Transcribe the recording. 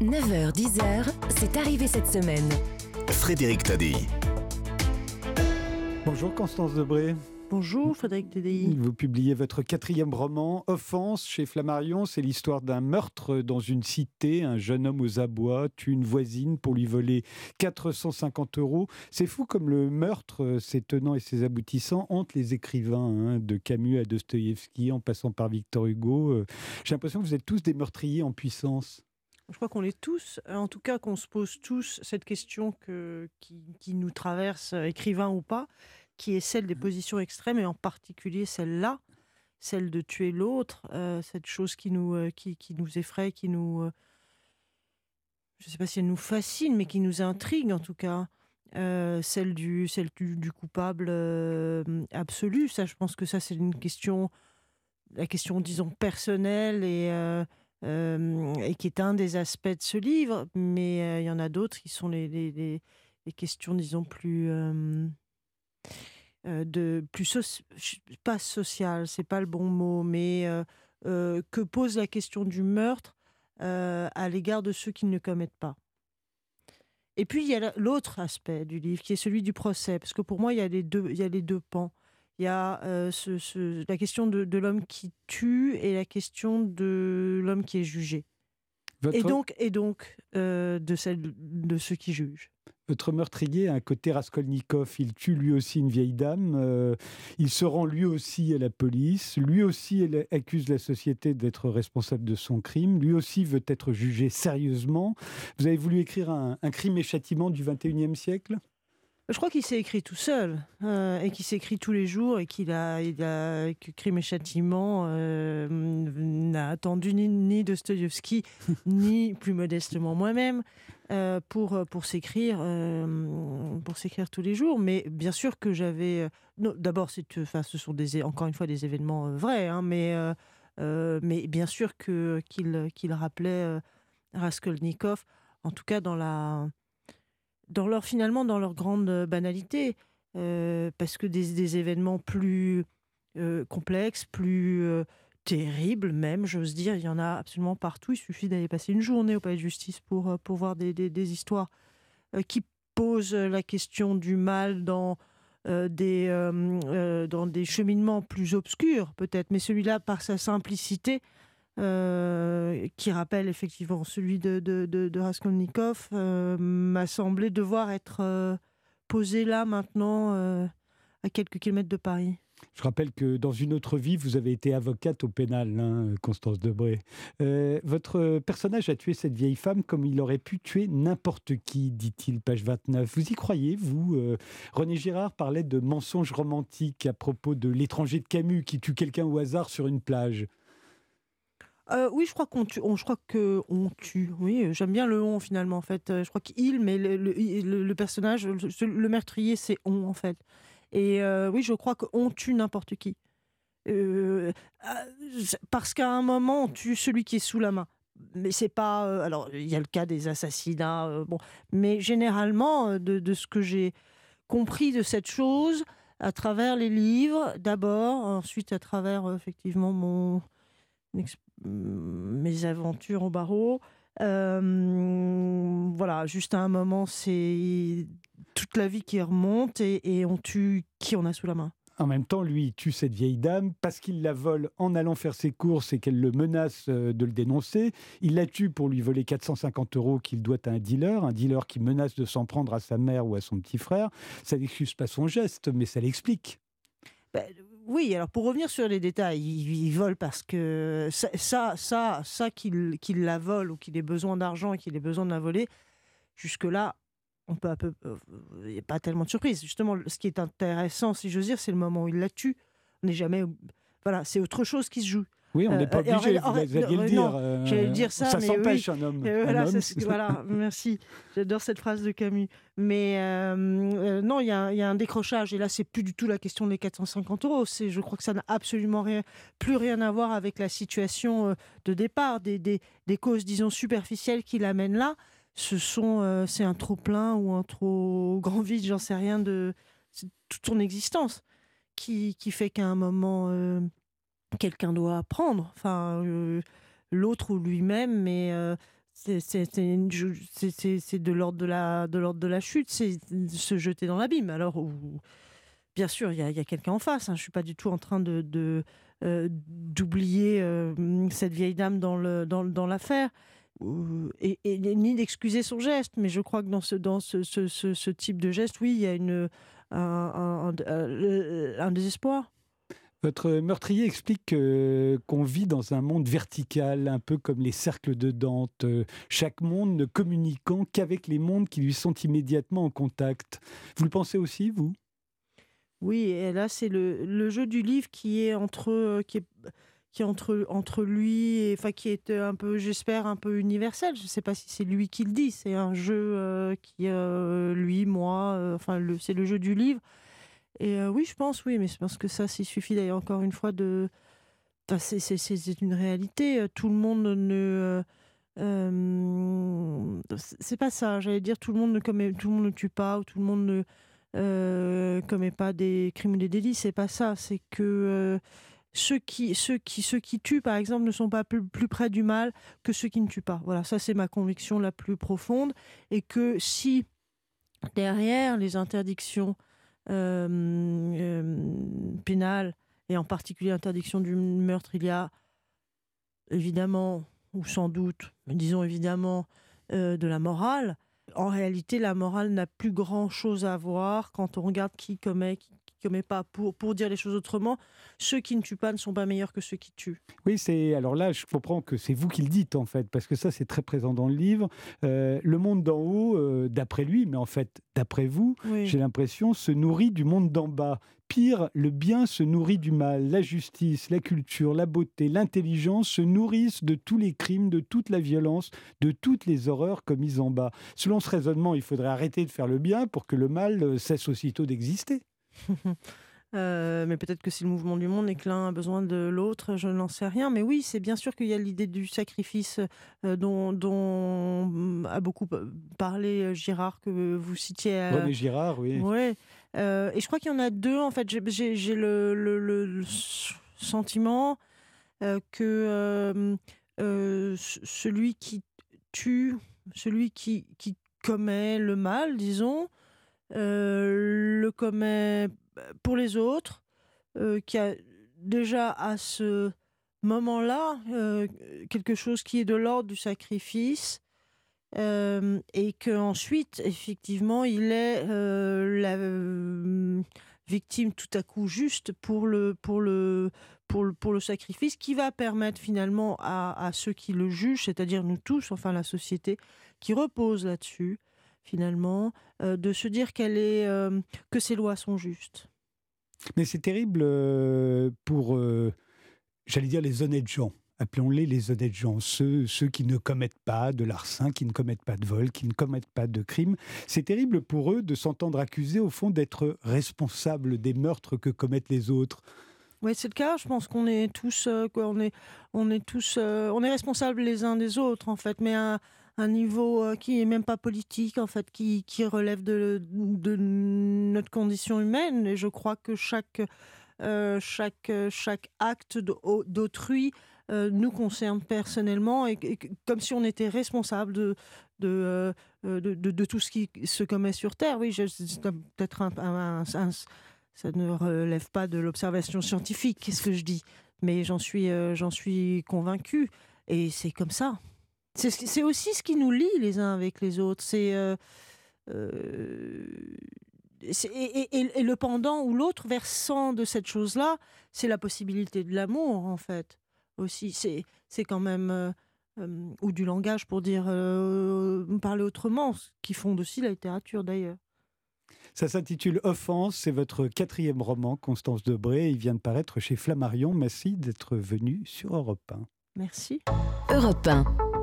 9h-10h, c'est arrivé cette semaine. Frédéric Tadei. Bonjour Constance Debré. Bonjour Frédéric Tadei. Vous publiez votre quatrième roman, Offense, chez Flammarion. C'est l'histoire d'un meurtre dans une cité. Un jeune homme aux abois tue une voisine pour lui voler 450 euros. C'est fou comme le meurtre, ses tenants et ses aboutissants, hante les écrivains, hein, de Camus à Dostoïevski, en passant par Victor Hugo. Euh, j'ai l'impression que vous êtes tous des meurtriers en puissance. Je crois qu'on est tous, euh, en tout cas qu'on se pose tous cette question que, qui, nous traverse, euh, écrivain ou pas, qui est celle des mmh. positions extrêmes et en particulier celle-là, celle de tuer l'autre, euh, cette chose qui nous, qui, nous effraie, qui nous... je ne sais pas si elle nous fascine, mais qui nous intrigue en tout cas. celle du, celle du, coupable absolu, ça je pense que ça c'est une question, la question disons personnelle et euh, et qui est un des aspects de ce livre, mais euh, il y en a d'autres qui sont les, questions, disons, plus... Euh, de plus pas social, c'est pas le bon mot, mais que pose la question du meurtre à l'égard de ceux qui ne le commettent pas. Et puis il y a l'autre aspect du livre qui est celui du procès, parce que pour moi il y a les deux, il y a les deux pans. Il y a euh, ce, la question de, l'homme qui tue et la question de l'homme qui est jugé. Et donc, et donc euh, de, celle, de ceux qui jugent. Votre meurtrier a un côté Raskolnikov. Il tue lui aussi une vieille dame. Euh, il se rend lui aussi à la police. Lui aussi accuse la société d'être responsable de son crime. Lui aussi veut être jugé sérieusement. Vous avez voulu écrire un, un crime et châtiment du 21e siècle? Je crois qu'il s'est écrit tout seul euh, et qu'il s'écrit tous les jours et qu'il a, il a que Crime et Châtiment euh, n'a attendu ni, ni Dostoïevski ni plus modestement moi-même euh, pour pour s'écrire pour s'écrire tous les jours. Mais bien sûr que j'avais d'abord enfin ce sont des encore une fois des événements vrais, hein, mais mais bien sûr que qu'il qu'il rappelait Raskolnikov en tout cas dans la dans leur finalement dans leur grande euh, banalité, euh, parce que des, événements plus euh, complexes, plus terribles même, j'ose dire, il y en a absolument partout. Il suffit d'aller passer une journée au palais de justice pour, pour voir des, des, histoires qui posent la question du mal dans des, dans des cheminements plus obscurs peut-être, mais celui-là, par sa simplicité, euh, qui rappelle effectivement celui de, de, de, Raskolnikov, euh, m'a semblé devoir être euh, posé là maintenant, à quelques kilomètres de Paris. Je rappelle que dans une autre vie, vous avez été avocate au pénal, hein, Constance Debré. votre personnage a tué cette vieille femme comme il aurait pu tuer n'importe qui, dit-il, page 29. Vous y croyez, vous René Girard parlait de mensonges romantiques à propos de l'étranger de Camus qui tue quelqu'un au hasard sur une plage. Oui, je crois qu'on tue. je crois que on tue. Oui, j'aime bien le on finalement. En fait, je crois qu'il, mais le, personnage, le, meurtrier, c'est on en fait. Et oui, je crois qu'on tue n'importe qui. parce qu'à un moment, on tue celui qui est sous la main. Mais c'est pas. alors, il y a le cas des assassinats. bon, mais généralement, de, de ce que j'ai compris de cette chose, à travers les livres, d'abord, ensuite à travers effectivement mon mes aventures au barreau. Euh, voilà, juste à un moment, c'est toute la vie qui remonte et, on tue qui on a sous la main. En même temps, lui, il tue cette vieille dame parce qu'il la vole en allant faire ses courses et qu'elle le menace euh, de le dénoncer. Il la tue pour lui voler 450 euros qu'il doit à un dealer, un dealer qui menace de s'en prendre à sa mère ou à son petit frère. Ça n'excuse pas son geste, mais ça l'explique. Ben, oui, alors pour revenir sur les détails, il, vole parce que ça, ça, ça, qu'il la vole ou qu'il ait besoin d'argent et qu'il ait besoin de la voler, jusque-là, on peut peu, euh, il n'y a pas tellement de surprise. Justement, ce qui est intéressant, si j'ose dire, c'est le moment où il la tue. On n'est jamais, voilà, c'est autre chose qui se joue. Oui, on n'est pas euh, obligé, vous, alliez le dire. Euh, j'allais dire ça, ça s'empêche un homme. voilà, voilà, merci. J'adore cette phrase de Camus. Mais euh, non, il y, a un décrochage. Et là, c'est plus du tout la question des 450 euros. Je crois que ça n'a absolument rien, plus rien à voir avec la situation de départ, des, des, des causes, disons, superficielles qui l'amènent là. Ce sont, c'est un trop plein ou un trop grand vide, j'en sais rien, de toute son existence qui, qui fait qu'à un moment quelqu'un doit apprendre, enfin euh, l'autre ou lui-même, mais euh, c'est de l'ordre de la, de l'ordre de la chute, c'est se jeter dans l'abîme. Alors, bien sûr, il y a, quelqu'un en face. Hein. Je suis pas du tout en train de, d'oublier cette vieille dame dans l'affaire ni d'excuser son geste. Mais je crois que dans ce, dans ce, type de geste, oui, il y a un, désespoir. Votre meurtrier explique qu'on vit dans un monde vertical, un peu comme les cercles de Dante, chaque monde ne communiquant qu'avec les mondes qui lui sont immédiatement en contact. Vous le pensez aussi, vous? Oui, et là, c'est le, jeu du livre qui est entre, qui est, entre, entre lui et qui est un peu j'espère un peu universel. Je ne sais pas si c'est lui qui le dit. C'est un jeu euh, qui euh, lui moi euh, enfin c'est le jeu du livre et oui je pense oui mais je pense que ça s'il suffit d'ailleurs encore une fois de enfin, c'est, c'est, c'est une réalité tout le monde ne c'est pas ça j'allais dire tout le monde ne commet, tout le monde ne tue pas ou tout le monde ne commet pas des crimes ou des délits c'est pas ça c'est que ceux qui, ceux, qui, ceux qui tuent, par exemple, ne sont pas plus, près du mal que ceux qui ne tuent pas. Voilà, ça c'est ma conviction la plus profonde. Et que si derrière les interdictions euh, euh, pénales, et en particulier l'interdiction du meurtre, il y a évidemment, ou sans doute, disons évidemment, euh, de la morale, en réalité, la morale n'a plus grand-chose à voir quand on regarde qui commet, commet pas. Pour, pour dire les choses autrement, ceux qui ne tuent pas ne sont pas meilleurs que ceux qui tuent. Oui, c'est alors là, je comprends que c'est vous qui le dites en fait, parce que ça c'est très présent dans le livre. Euh, le monde d'en haut, euh, d'après lui, mais en fait d'après vous, j'ai l'impression se nourrit du monde d'en bas. Pire, le bien se nourrit du mal. La justice, la culture, la beauté, l'intelligence se nourrissent de tous les crimes, de toute la violence, de toutes les horreurs commises en bas. Selon ce raisonnement, il faudrait arrêter de faire le bien pour que le mal euh, cesse aussitôt d'exister. Euh, mais peut-être que c'est le mouvement du monde et que l'un a besoin de l'autre, je n'en sais rien. Mais oui, c'est bien sûr qu'il y a l'idée du sacrifice euh, dont, dont, a beaucoup parlé Girard, que vous citiez. René Girard, oui. Ouais. et je crois qu'il y en a deux, en fait. J'ai le, le, le, sentiment que celui qui tue, celui qui, qui commet le mal, disons, euh, le commet bah, pour les autres, euh, qui a déjà à ce moment-là euh, quelque chose qui est de l'ordre du sacrifice. et qu'ensuite, effectivement, il est la victime tout à coup juste pour le, pour le, pour le, pour le sacrifice qui va permettre finalement à, à ceux qui le jugent, c'est-à-dire nous tous, enfin la société, qui repose là-dessus, finalement, euh, de se dire qu'elle est, euh, que ces lois sont justes. Mais c'est terrible euh, pour, j'allais dire, les honnêtes gens. Appelons-les les honnêtes gens, ceux, ceux qui ne commettent pas de larcin, qui ne commettent pas de vol, qui ne commettent pas de crime. C'est terrible pour eux de s'entendre accusés, au fond, d'être responsables des meurtres que commettent les autres. Oui, c'est le cas. Je pense qu'on est tous, quoi, on est, on est tous, on est responsables les uns des autres, en fait. Mais un, un niveau euh, qui est même pas politique, en fait, qui, qui relève de, de, notre condition humaine. Et je crois que chaque, euh, chaque, chaque acte d'autrui euh, nous concerne personnellement et, comme si on était responsable de, de, de, tout ce qui se commet sur Terre. Oui, peut-être un, ça ne relève pas de l'observation scientifique, qu'est-ce que je dis, mais j'en suis, j'en suis convaincu. Et c'est comme ça. C'est aussi ce qui nous lie les uns avec les autres. C'est euh, euh, et, le pendant ou l'autre versant de cette chose-là, c'est la possibilité de l'amour en fait aussi. C'est quand même euh, ou du langage pour dire parler autrement, ce qui fonde aussi la littérature d'ailleurs. Ça s'intitule Offense, c'est votre quatrième roman, Constance Debré. Il vient de paraître chez Flammarion. Merci d'être venu sur Europe 1. Merci. Europe 1.